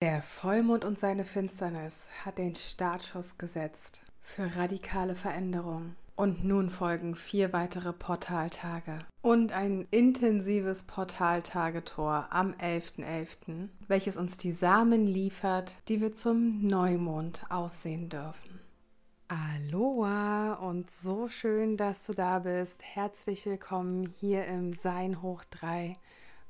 Der Vollmond und seine Finsternis hat den Startschuss gesetzt für radikale Veränderung. Und nun folgen vier weitere Portaltage und ein intensives Portaltagetor am 11.11., .11., welches uns die Samen liefert, die wir zum Neumond aussehen dürfen. Aloha und so schön, dass du da bist. Herzlich willkommen hier im Sein hoch 3.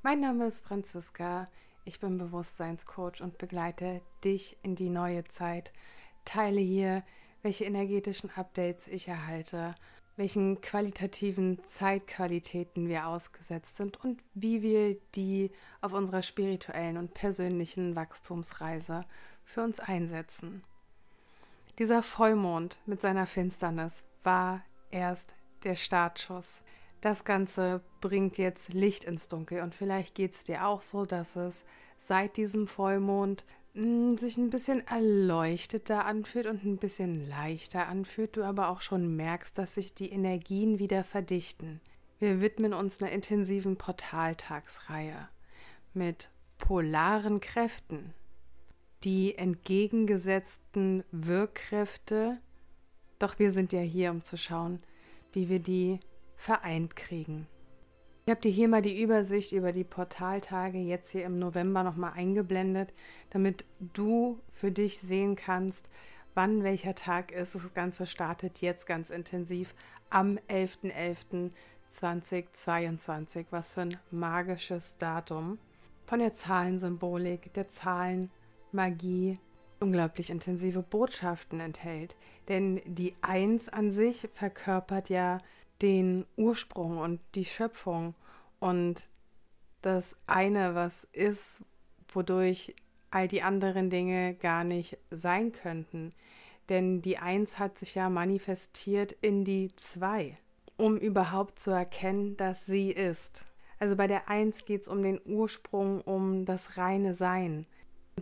Mein Name ist Franziska. Ich bin Bewusstseinscoach und begleite dich in die neue Zeit. Teile hier, welche energetischen Updates ich erhalte, welchen qualitativen Zeitqualitäten wir ausgesetzt sind und wie wir die auf unserer spirituellen und persönlichen Wachstumsreise für uns einsetzen. Dieser Vollmond mit seiner Finsternis war erst der Startschuss. Das Ganze bringt jetzt Licht ins Dunkel und vielleicht geht es dir auch so, dass es seit diesem Vollmond mh, hm, sich ein bisschen erleuchteter anfühlt und ein bisschen leichter anfühlt, du aber auch schon merkst, dass sich die Energien wieder verdichten. Wir widmen uns einer intensiven Portaltagsreihe mit polaren Kräften. Die entgegengesetzten Wirkkräfte, doch wir sind ja hier, um zu schauen, wie wir die vereint kriegen. Ich habe dir hier mal die Übersicht über die Portaltage jetzt hier im November nochmal eingeblendet, damit du für dich sehen kannst, wann welcher Tag ist. Das Ganze startet jetzt ganz intensiv am 11.11.2022. Was für ein magisches Datum. Von der Zahlensymbolik, der Zahlenmagie, unglaublich intensive Botschaften enthält. Denn die Eins an sich verkörpert ja den Ursprung und die Schöpfung und das eine, was ist, wodurch all die anderen Dinge gar nicht sein könnten. Denn die Eins hat sich ja manifestiert in die Zwei, um überhaupt zu erkennen, dass sie ist. Also bei der Eins geht es um den Ursprung, um das reine Sein.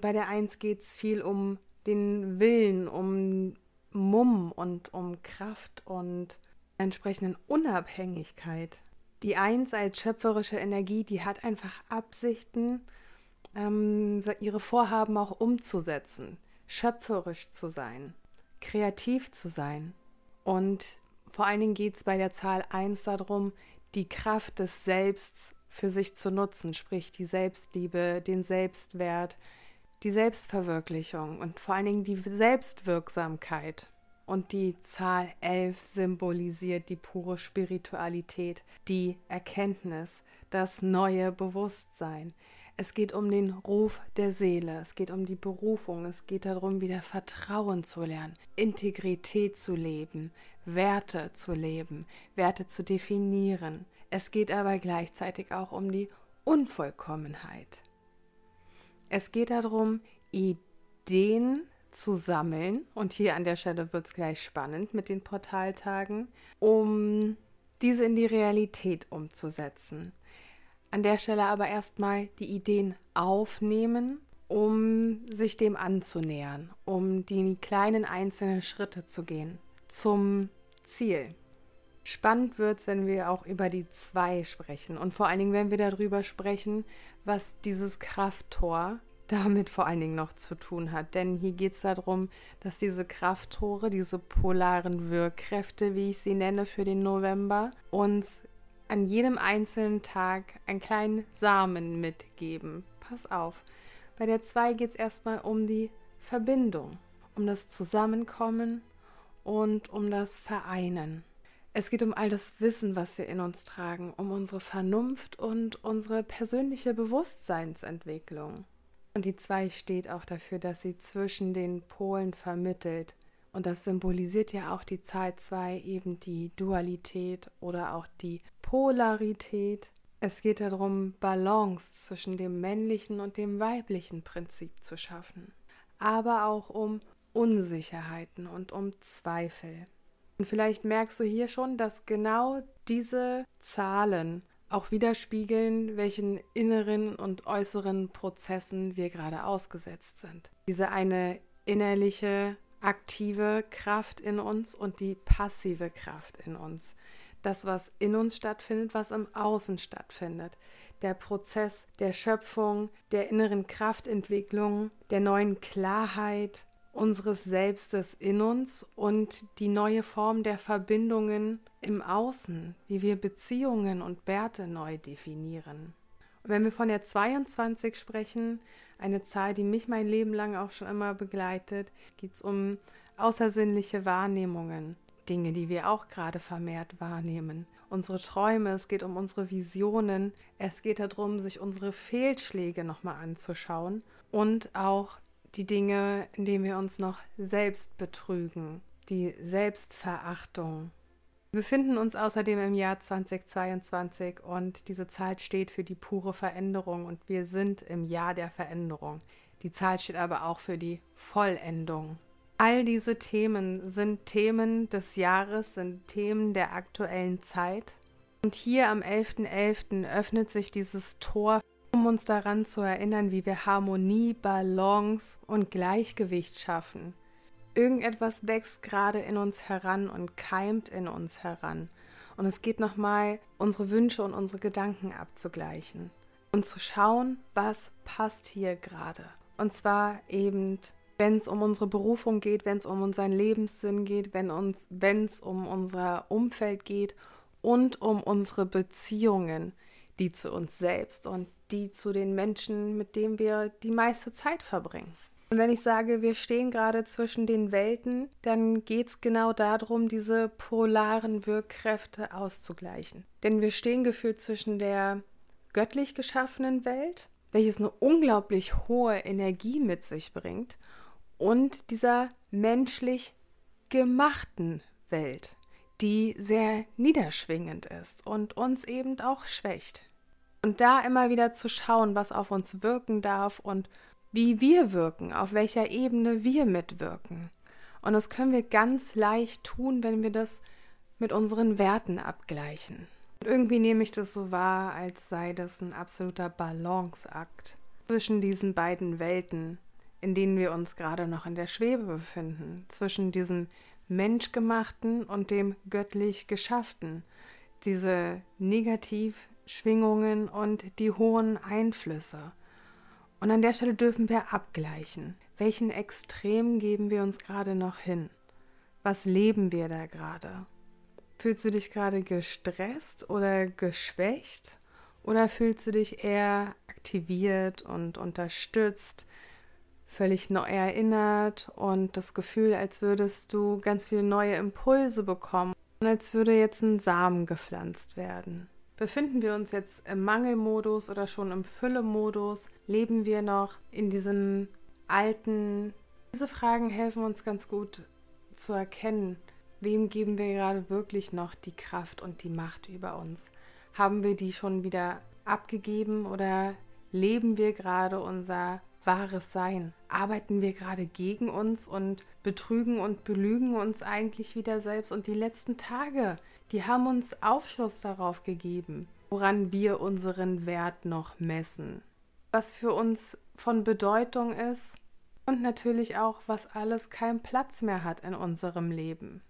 Bei der Eins geht es viel um den Willen, um Mumm und um Kraft und entsprechenden Unabhängigkeit. Die Eins als schöpferische Energie, die hat einfach Absichten, ähm, ihre Vorhaben auch umzusetzen, schöpferisch zu sein, kreativ zu sein. Und vor allen Dingen geht es bei der Zahl 1 darum, die Kraft des Selbsts für sich zu nutzen, sprich die Selbstliebe, den Selbstwert, die Selbstverwirklichung und vor allen Dingen die Selbstwirksamkeit. Und die Zahl 11 symbolisiert die pure Spiritualität, die Erkenntnis, das neue Bewusstsein. Es geht um den Ruf der Seele, es geht um die Berufung, es geht darum, wieder Vertrauen zu lernen, Integrität zu leben, Werte zu leben, Werte zu definieren. Es geht aber gleichzeitig auch um die Unvollkommenheit. Es geht darum, Ideen zu sammeln. Und hier an der Stelle wird es gleich spannend mit den Portaltagen, um diese in die Realität umzusetzen. An der Stelle aber erstmal die Ideen aufnehmen, um sich dem anzunähern, um die kleinen einzelnen Schritte zu gehen zum Ziel. Spannend wird es, wenn wir auch über die zwei sprechen und vor allen Dingen, wenn wir darüber sprechen, was dieses Krafttor damit vor allen Dingen noch zu tun hat. Denn hier geht es darum, dass diese Krafttore, diese polaren Wirkkräfte, wie ich sie nenne, für den November, uns an jedem einzelnen Tag einen kleinen Samen mitgeben. Pass auf. Bei der 2 geht es erstmal um die Verbindung, um das Zusammenkommen und um das Vereinen. Es geht um all das Wissen, was wir in uns tragen, um unsere Vernunft und unsere persönliche Bewusstseinsentwicklung. Und die 2 steht auch dafür, dass sie zwischen den Polen vermittelt. Und das symbolisiert ja auch die Zahl 2 eben die Dualität oder auch die Polarität. Es geht darum, Balance zwischen dem männlichen und dem weiblichen Prinzip zu schaffen, aber auch um Unsicherheiten und um Zweifel. Und vielleicht merkst du hier schon, dass genau diese Zahlen auch widerspiegeln, welchen inneren und äußeren Prozessen wir gerade ausgesetzt sind. Diese eine innerliche, aktive Kraft in uns und die passive Kraft in uns. das, was in uns stattfindet, was im Außen stattfindet. Der Prozess der Schöpfung, der inneren Kraftentwicklung, der neuen Klarheit unseres Selbstes in uns und die neue Form der Verbindungen im Außen, wie wir Beziehungen und Werte neu definieren. Und wenn wir von der 22 sprechen, eine Zahl, die mich mein Leben lang auch schon immer begleitet, geht es um außersinnliche Wahrnehmungen, Dinge, die wir auch gerade vermehrt wahrnehmen. Unsere Träume, es geht um unsere Visionen, es geht darum, sich unsere Fehlschläge nochmal anzuschauen und auch die Dinge, in denen wir uns noch selbst betrügen, die Selbstverachtung. Wir befinden uns außerdem im Jahr 2022 und diese Zahl steht für die pure Veränderung und wir sind im Jahr der Veränderung. Die Zahl steht aber auch für die Vollendung. All diese Themen sind Themen des Jahres, sind Themen der aktuellen Zeit. Und hier am 11.11. .11. öffnet sich dieses Tor, uns daran zu erinnern, wie wir Harmonie, Balance und Gleichgewicht schaffen. Irgendetwas wächst gerade in uns heran und keimt in uns heran. Und es geht nochmal, unsere Wünsche und unsere Gedanken abzugleichen und zu schauen, was passt hier gerade. Und zwar eben wenn es um unsere Berufung geht, wenn es um unseren Lebenssinn geht, wenn es um unser Umfeld geht und um unsere Beziehungen, die zu uns selbst und die zu den Menschen, mit denen wir die meiste Zeit verbringen. Und wenn ich sage, wir stehen gerade zwischen den Welten, dann geht es genau darum, diese polaren Wirkkräfte auszugleichen. Denn wir stehen gefühlt zwischen der göttlich geschaffenen Welt, welches eine unglaublich hohe Energie mit sich bringt, und dieser menschlich gemachten Welt, die sehr niederschwingend ist und uns eben auch schwächt. Und da immer wieder zu schauen, was auf uns wirken darf und wie wir wirken, auf welcher Ebene wir mitwirken. Und das können wir ganz leicht tun, wenn wir das mit unseren Werten abgleichen. Und irgendwie nehme ich das so wahr, als sei das ein absoluter Balanceakt zwischen diesen beiden Welten, in denen wir uns gerade noch in der Schwebe befinden, zwischen diesem menschgemachten und dem göttlich geschafften, diese Negativschwingungen und die hohen Einflüsse. Und an der Stelle dürfen wir abgleichen. Welchen Extrem geben wir uns gerade noch hin? Was leben wir da gerade? Fühlst du dich gerade gestresst oder geschwächt? Oder fühlst du dich eher aktiviert und unterstützt, völlig neu erinnert und das Gefühl, als würdest du ganz viele neue Impulse bekommen und als würde jetzt ein Samen gepflanzt werden. Befinden wir uns jetzt im Mangelmodus oder schon im Füllemodus? Leben wir noch in diesem alten? Diese Fragen helfen uns ganz gut zu erkennen, wem geben wir gerade wirklich noch die Kraft und die Macht über uns? Haben wir die schon wieder abgegeben oder leben wir gerade unser wahres Sein? Arbeiten wir gerade gegen uns und betrügen und belügen uns eigentlich wieder selbst? Und die letzten Tage, die haben uns Aufschluss darauf gegeben, woran wir unseren Wert noch messen, was für uns von Bedeutung ist und natürlich auch, was alles keinen Platz mehr hat in unserem Leben.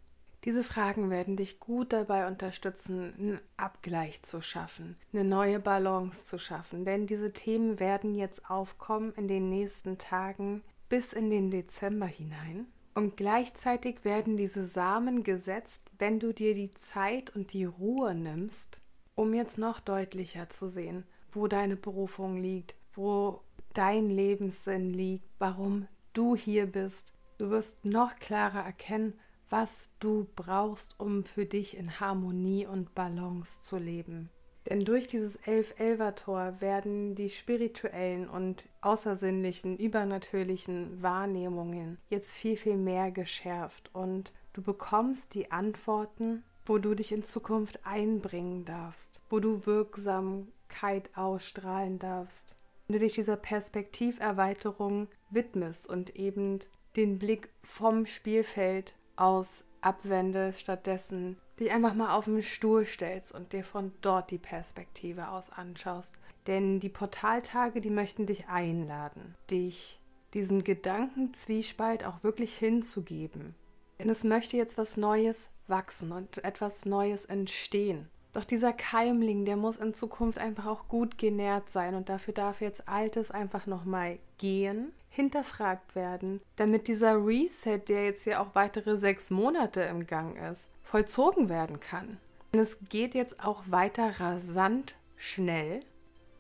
Diese Fragen werden dich gut dabei unterstützen, einen Abgleich zu schaffen, eine neue Balance zu schaffen, denn diese Themen werden jetzt aufkommen in den nächsten Tagen bis in den Dezember hinein. Und gleichzeitig werden diese Samen gesetzt, wenn du dir die Zeit und die Ruhe nimmst, um jetzt noch deutlicher zu sehen, wo deine Berufung liegt, wo dein Lebenssinn liegt, warum du hier bist. Du wirst noch klarer erkennen, was du brauchst, um für dich in Harmonie und Balance zu leben. Denn durch dieses Elf-Elfer-Tor werden die spirituellen und außersinnlichen, übernatürlichen Wahrnehmungen jetzt viel, viel mehr geschärft und du bekommst die Antworten, wo du dich in Zukunft einbringen darfst, wo du Wirksamkeit ausstrahlen darfst. Wenn du dich dieser Perspektiverweiterung widmest und eben den Blick vom Spielfeld aus abwendest, stattdessen dich einfach mal auf den Stuhl stellst und dir von dort die Perspektive aus anschaust. Denn die Portaltage, die möchten dich einladen, dich diesen Gedankenzwiespalt auch wirklich hinzugeben. Denn es möchte jetzt was Neues wachsen und etwas Neues entstehen. Doch dieser Keimling, der muss in Zukunft einfach auch gut genährt sein und dafür darf jetzt Altes einfach nochmal gehen, hinterfragt werden, damit dieser Reset, der jetzt ja auch weitere sechs Monate im Gang ist, vollzogen werden kann. Und es geht jetzt auch weiter rasant schnell.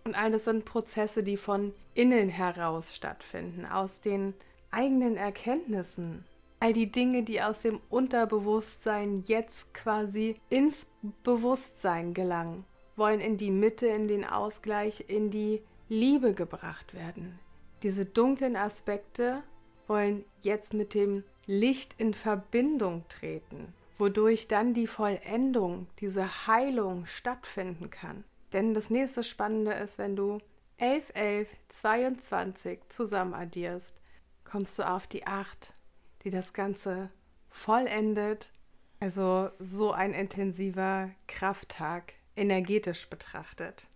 Und all das sind Prozesse, die von innen heraus stattfinden, aus den eigenen Erkenntnissen, all die Dinge, die aus dem Unterbewusstsein jetzt quasi ins Bewusstsein gelangen, wollen in die Mitte, in den Ausgleich, in die Liebe gebracht werden. Diese dunklen Aspekte wollen jetzt mit dem Licht in Verbindung treten, wodurch dann die Vollendung, diese Heilung stattfinden kann. Denn das nächste Spannende ist, wenn du 11, 11, 22 zusammen addierst, kommst du auf die 8 die das Ganze vollendet. Also so ein intensiver Krafttag, energetisch betrachtet.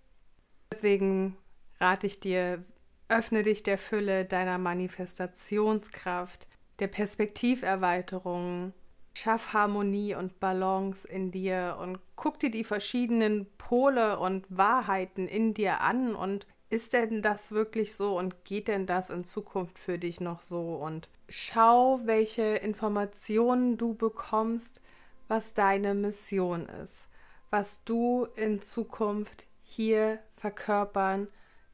Deswegen rate ich dir, öffne dich der Fülle deiner Manifestationskraft, der Perspektiverweiterung, schaff Harmonie und Balance in dir und guck dir die verschiedenen Pole und Wahrheiten in dir an und ist denn das wirklich so und geht denn das in Zukunft für dich noch so? Und schau, welche Informationen du bekommst, was deine Mission ist, was du in Zukunft hier verkörpern,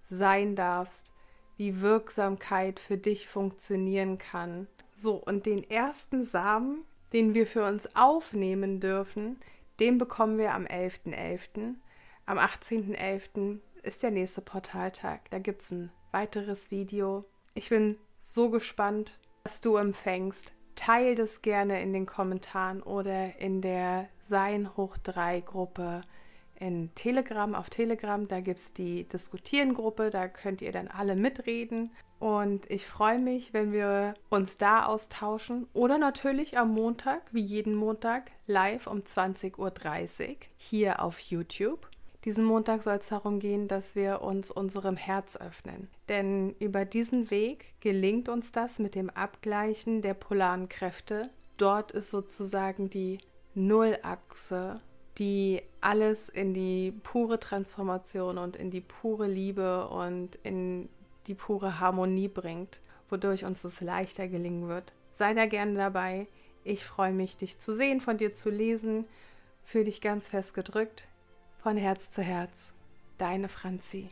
sein darfst, wie Wirksamkeit für dich funktionieren kann. So, und den ersten Samen, den wir für uns aufnehmen dürfen, den bekommen wir am 11.11. .11. Am 18.11 ist der nächste Portaltag. Da gibt es ein weiteres Video. Ich bin so gespannt, was du empfängst. Teil das gerne in den Kommentaren oder in der Sein hoch 3 Gruppe in Telegram, auf Telegram. Da gibt es die Diskutieren-Gruppe, da könnt ihr dann alle mitreden. Und ich freue mich, wenn wir uns da austauschen. Oder natürlich am Montag, wie jeden Montag, live um 20.30 Uhr hier auf YouTube. Diesen Montag soll es darum gehen, dass wir uns unserem Herz öffnen. Denn über diesen Weg gelingt uns das mit dem Abgleichen der polaren Kräfte. Dort ist sozusagen die Nullachse, die alles in die pure Transformation und in die pure Liebe und in die pure Harmonie bringt, wodurch uns das leichter gelingen wird. Sei da gerne dabei. Ich freue mich, dich zu sehen, von dir zu lesen. Fühl dich ganz fest gedrückt. Von Herz zu Herz, deine Franzi.